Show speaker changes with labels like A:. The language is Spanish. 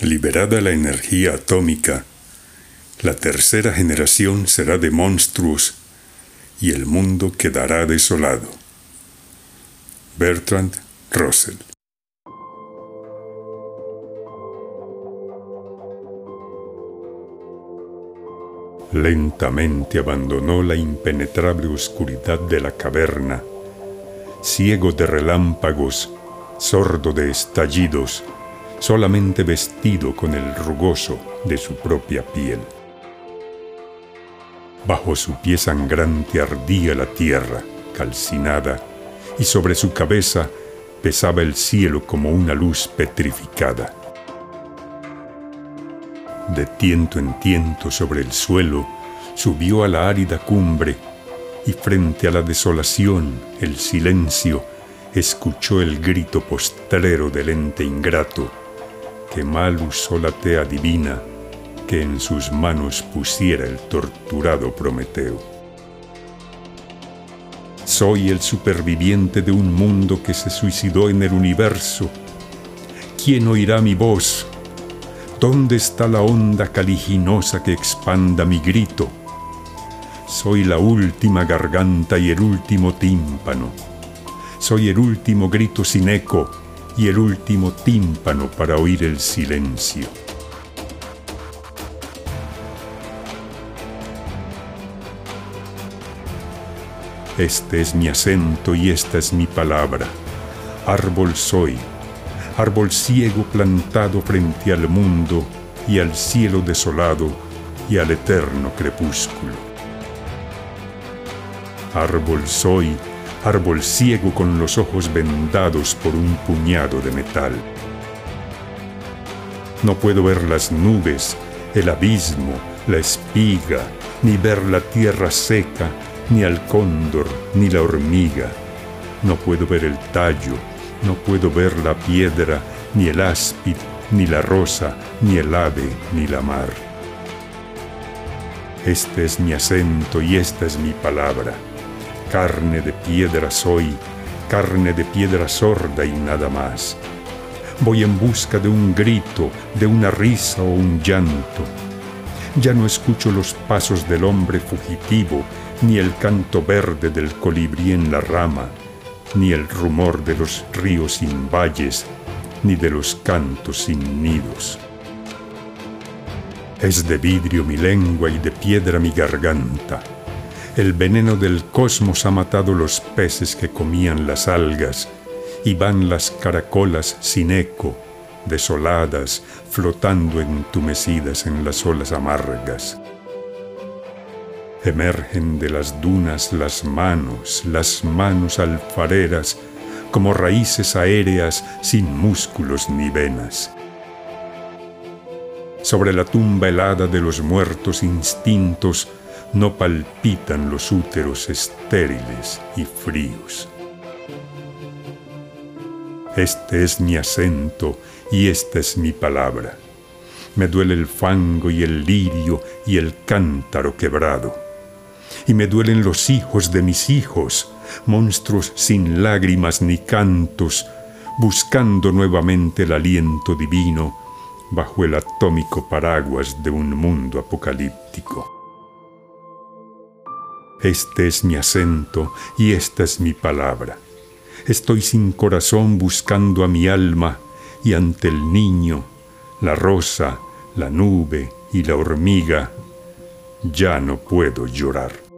A: Liberada la energía atómica, la tercera generación será de monstruos y el mundo quedará desolado. Bertrand Russell Lentamente abandonó la impenetrable oscuridad de la caverna, ciego de relámpagos, sordo de estallidos, solamente vestido con el rugoso de su propia piel. Bajo su pie sangrante ardía la tierra, calcinada, y sobre su cabeza pesaba el cielo como una luz petrificada. De tiento en tiento sobre el suelo, subió a la árida cumbre, y frente a la desolación, el silencio, escuchó el grito postrero del ente ingrato, que mal usó la tea divina que en sus manos pusiera el torturado Prometeo. Soy el superviviente de un mundo que se suicidó en el universo. ¿Quién oirá mi voz? ¿Dónde está la onda caliginosa que expanda mi grito? Soy la última garganta y el último tímpano. Soy el último grito sin eco y el último tímpano para oír el silencio. Este es mi acento y esta es mi palabra. Árbol soy, árbol ciego plantado frente al mundo y al cielo desolado y al eterno crepúsculo. Árbol soy, árbol ciego con los ojos vendados por un puñado de metal. No puedo ver las nubes, el abismo, la espiga, ni ver la tierra seca ni al cóndor, ni la hormiga. No puedo ver el tallo, no puedo ver la piedra, ni el áspid, ni la rosa, ni el ave, ni la mar. Este es mi acento y esta es mi palabra. Carne de piedra soy, carne de piedra sorda y nada más. Voy en busca de un grito, de una risa o un llanto. Ya no escucho los pasos del hombre fugitivo ni el canto verde del colibrí en la rama, ni el rumor de los ríos sin valles, ni de los cantos sin nidos. Es de vidrio mi lengua y de piedra mi garganta. El veneno del cosmos ha matado los peces que comían las algas, y van las caracolas sin eco, desoladas, flotando entumecidas en las olas amargas. Emergen de las dunas las manos, las manos alfareras, como raíces aéreas sin músculos ni venas. Sobre la tumba helada de los muertos instintos no palpitan los úteros estériles y fríos. Este es mi acento y esta es mi palabra. Me duele el fango y el lirio y el cántaro quebrado y me duelen los hijos de mis hijos, monstruos sin lágrimas ni cantos, buscando nuevamente el aliento divino bajo el atómico paraguas de un mundo apocalíptico. Este es mi acento y esta es mi palabra. Estoy sin corazón buscando a mi alma y ante el niño, la rosa, la nube y la hormiga, ya no puedo llorar.